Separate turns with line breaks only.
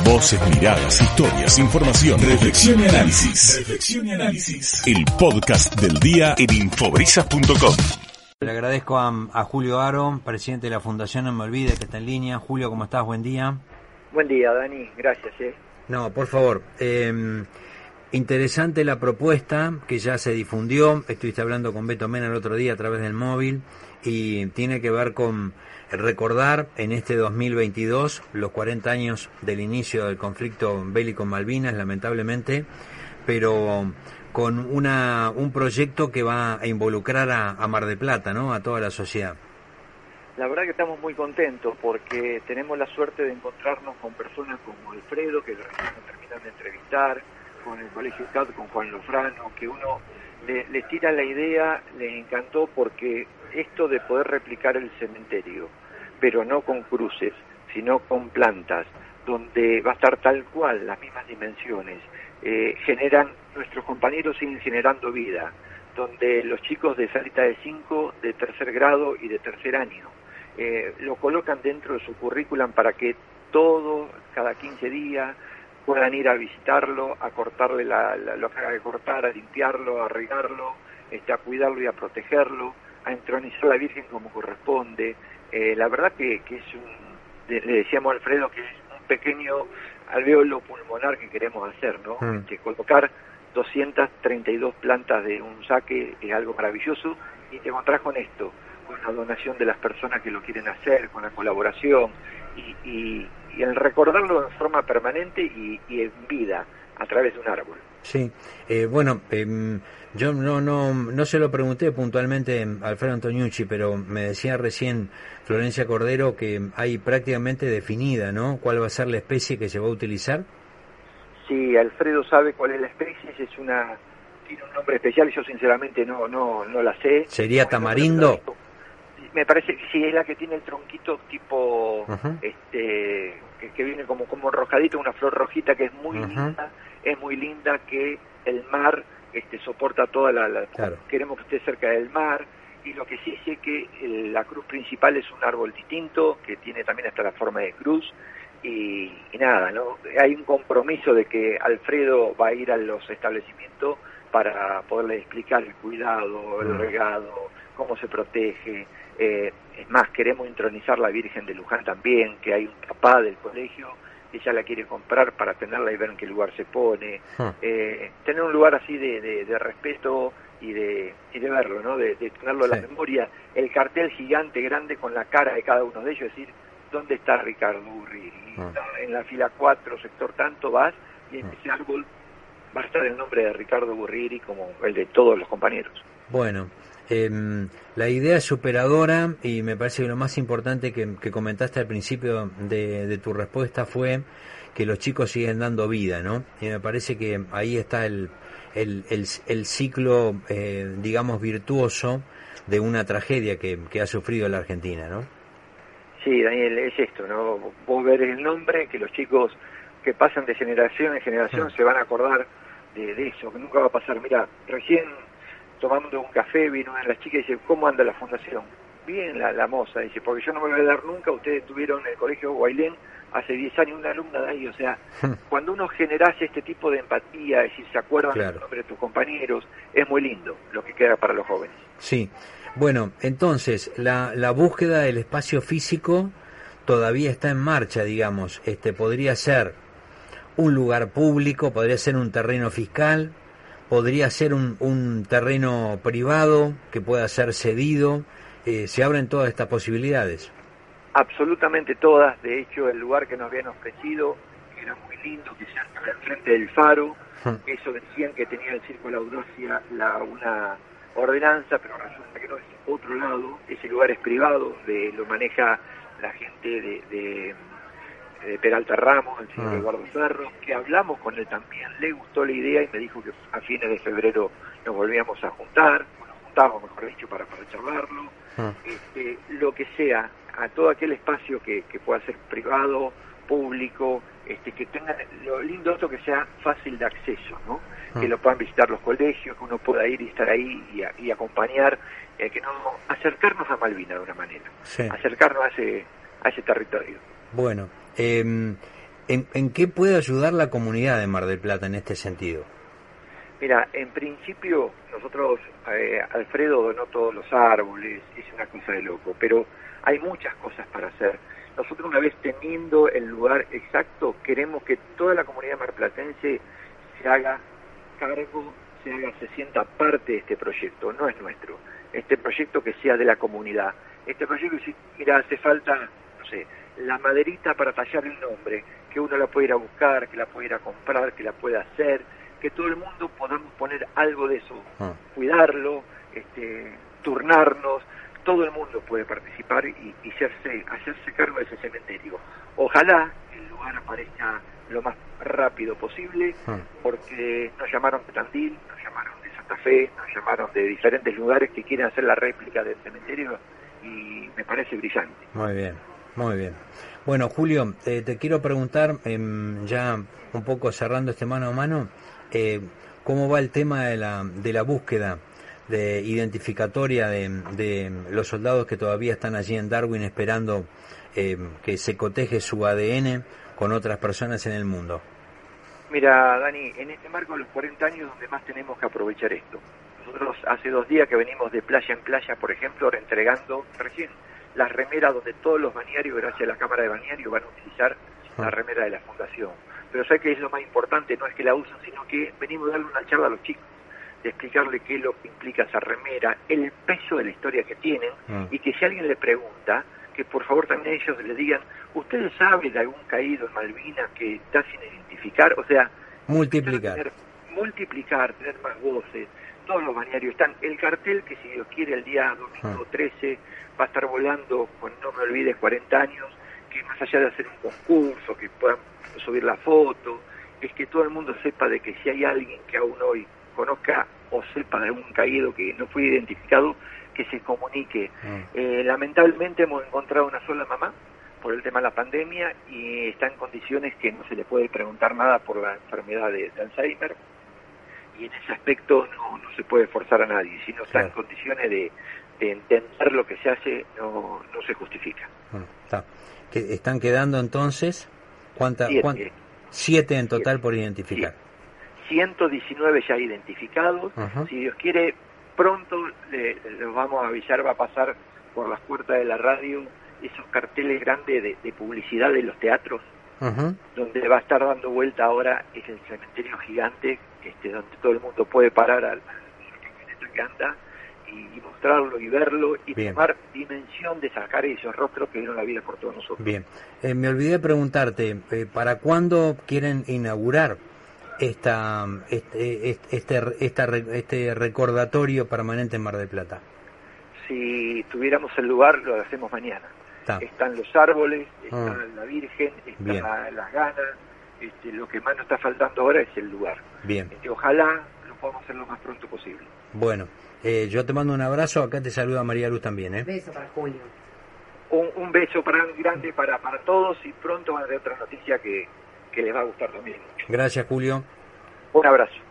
Voces, miradas, historias, información, reflexión y análisis. Reflexión y análisis. El podcast del día en infobrisas.com.
Le agradezco a, Julio Aro, presidente de la Fundación No Me Olvide, que está en línea. Julio, ¿cómo estás? Buen día.
Buen día, Dani. Gracias. Eh.
No, por favor. Eh, interesante la propuesta que ya se difundió. Estuviste hablando con Beto Mena el otro día a través del móvil y tiene que ver con recordar en este 2022 los 40 años del inicio del conflicto bélico en Malvinas, lamentablemente, pero con una, un proyecto que va a involucrar a, Mar de Plata, ¿no? A toda la sociedad.
La verdad que estamos muy contentos porque tenemos la suerte de encontrarnos con personas como Alfredo, que recién terminan de entrevistar, con el Colegio CAD, con Juan Lofrano, que uno le, le tira la idea, le encantó porque esto de poder replicar el cementerio, pero no con cruces, sino con plantas, donde va a estar tal cual, las mismas dimensiones, eh, generan, nuestros compañeros siguen generando vida, donde los chicos de salita de 5, de tercer grado y de tercer año, eh, lo colocan dentro de su currículum para que todo, cada 15 días, puedan ir a visitarlo, a cortarle lo que haga de cortar, a limpiarlo, a regarlo, este, a cuidarlo y a protegerlo a entronizar a la Virgen como corresponde. Eh, la verdad que, que es un, le decíamos a Alfredo que es un pequeño alveolo pulmonar que queremos hacer, ¿no? Mm. Que colocar 232 plantas de un saque es algo maravilloso y te encontrás con esto, con la donación de las personas que lo quieren hacer, con la colaboración y, y, el recordarlo en forma permanente y, y en vida a través de un árbol.
Sí, eh, bueno, eh, yo no, no, no se lo pregunté puntualmente a Alfredo Antoniucci, pero me decía recién Florencia Cordero que hay prácticamente definida, ¿no? ¿Cuál va a ser la especie que se va a utilizar?
Sí, Alfredo sabe cuál es la especie, es una tiene un nombre especial, yo sinceramente no no no la sé.
¿Sería tamarindo?
Me parece que sí, es la que tiene el tronquito tipo, este, que, viene como como enrojadito, una flor rojita que es muy linda es muy linda que el mar este, soporta toda la... Queremos que esté cerca del mar y lo que sí sé que la cruz principal es un árbol distinto, que tiene también hasta la forma de cruz y, nada, ¿no? Hay un compromiso de que Alfredo va a ir a los establecimientos para poderle explicar el cuidado, el regado, cómo se protege. Eh, es más, queremos intronizar la Virgen de Luján también, que hay un papá del colegio ella la quiere comprar para tenerla y ver en qué lugar se pone, ah. eh, tener un lugar así de, de, respeto y de, y de verlo, ¿no? de, tenerlo en la memoria, el cartel gigante grande con la cara de cada uno de ellos, es decir, ¿dónde está Ricardo Urri? Ah. En la fila 4, sector tanto, vas y en ah. ese árbol va a estar el nombre de Ricardo Burriri como el de todos los compañeros.
Bueno, eh, la idea es superadora y me parece que lo más importante que, comentaste al principio de, tu respuesta fue que los chicos siguen dando vida, ¿no? Y me parece que ahí está el, el, el, ciclo, eh, digamos, virtuoso de una tragedia que, que ha sufrido la Argentina, ¿no?
Sí, Daniel, es esto, ¿no? Vos ver el nombre, que los chicos que pasan de generación en generación mm. se van a acordar de, de, eso, que nunca va a pasar. Mira, recién tomando un café, vino una de las chicas y dice, ¿cómo anda la fundación? Bien, la, la moza, dice, porque yo no me voy a dar nunca, ustedes tuvieron el colegio Guailén hace 10 años una alumna de ahí, o sea, cuando uno genera este tipo de empatía, es decir, se acuerdan del nombre de tus compañeros, es muy lindo lo que queda para los jóvenes.
Sí, bueno, entonces, la, la búsqueda del espacio físico todavía está en marcha, digamos, este podría ser un lugar público, podría ser un terreno fiscal, podría ser un, un terreno privado que pueda ser cedido. Eh, ¿Se abren todas estas posibilidades?
Absolutamente todas. De hecho, el lugar que nos habían ofrecido era muy lindo, que sea frente del faro. Eso decían que tenía el Círculo de Audacia la, una ordenanza, pero resulta que no es otro lado. Ese lugar es privado, de, lo maneja la gente de de Peralta Ramos, el señor ah. Eduardo Ferro, que hablamos con él también, le gustó la idea y me dijo que a fines de febrero nos volvíamos a juntar, nos juntamos, mejor dicho, para, para charlarlo, ah. este, lo que sea, a todo aquel espacio que, que pueda ser privado, público, este, que tenga lo lindo esto que sea fácil de acceso, ¿no? Ah. Que lo puedan visitar los colegios, que uno pueda ir y estar ahí y, acompañar, eh, que no acercarnos a Malvina de una manera, acercarnos a ese, a ese territorio.
Bueno, eh, ¿En, ¿En qué puede ayudar la comunidad de Mar del Plata en este sentido?
Mira, en principio nosotros, eh, Alfredo donó todos los árboles, es una cosa de loco, pero hay muchas cosas para hacer. Nosotros una vez teniendo el lugar exacto, queremos que toda la comunidad marplatense se haga cargo, se haga, se sienta parte de este proyecto, no es nuestro. Este proyecto que sea de la comunidad. Este proyecto, mira, hace falta, no sé, la maderita para tallar el nombre, que uno la pueda ir a buscar, que la pueda ir a comprar, que la pueda hacer, que todo el mundo podamos poner algo de eso, ah. cuidarlo, este, turnarnos, todo el mundo puede participar y, y hacerse, hacerse cargo de ese cementerio. Ojalá el lugar aparezca lo más rápido posible, ah. porque nos llamaron de Tandil, nos llamaron de Santa Fe, nos llamaron de diferentes lugares que quieren hacer la réplica del cementerio y me parece brillante.
Muy bien, muy bien. Bueno, Julio, eh, te quiero preguntar, em, ya un poco cerrando este mano a mano, eh, cómo va el tema de la, de la búsqueda de identificatoria de, los soldados que todavía están allí en Darwin esperando eh, que se coteje su ADN con otras personas en el mundo.
Mira, Dani, en este marco de los 40 años donde más tenemos que aprovechar esto. Nosotros hace dos días que venimos de playa en playa, por ejemplo, entregando recién las remeras donde todos los bañarios, gracias a la Cámara de Bañarios, van a utilizar la ah. remera de la Fundación pero sé que es lo más importante, no es que la usen, sino que venimos a darle una charla a los chicos, de explicarle qué es lo que implica esa remera, el peso de la historia que tienen, mm. y que si alguien le pregunta, que por favor también ellos le digan, ¿ustedes saben de algún caído en Malvinas que está sin identificar? O sea,
multiplicar.
multiplicar, tener más voces, todos los bañarios están. El cartel que si Dios quiere el día domingo 13 mm. va a estar volando con No me olvides 40 años, que más allá de hacer un concurso, que puedan subir la foto, es que todo el mundo sepa de que si hay alguien que aún hoy conozca o sepa de un caído que no fue identificado, que se comunique. Mm. Eh, lamentablemente hemos encontrado una sola mamá por el tema de la pandemia y está en condiciones que no se le puede preguntar nada por la enfermedad de, Alzheimer y en ese aspecto no, no, se puede forzar a nadie. Si no está en condiciones de, entender lo que se hace, no, no se justifica.
Mm, está. ¿Están quedando entonces ¿Cuánta, siete. siete en total por identificar.
119 ya identificados. Si Dios quiere, pronto les vamos a avisar, va a pasar por las puertas de la radio esos carteles grandes de, publicidad de los teatros, donde va a estar dando vuelta ahora es el cementerio gigante, este, donde todo el mundo puede parar al, al que anda y, mostrarlo y verlo y tomar dimensión de sacar esos rostros que dieron la vida por todos nosotros.
Bien, eh, me olvidé preguntarte, eh, ¿para cuándo quieren inaugurar esta, este, este, este, este recordatorio permanente en Mar del Plata?
Si tuviéramos el lugar, lo hacemos mañana. Están los árboles, está ah. la Virgen, están las ganas. Este, lo que más nos está faltando ahora es el lugar.
Bien.
Este, ojalá lo podamos hacer lo más pronto posible.
Bueno, eh, yo te mando un abrazo, acá te saluda María Luz también. ¿eh?
Beso para Julio.
Un, beso para grande para, para todos y pronto van a ver otra noticia que, que les va a gustar también.
Gracias, Julio.
Un abrazo.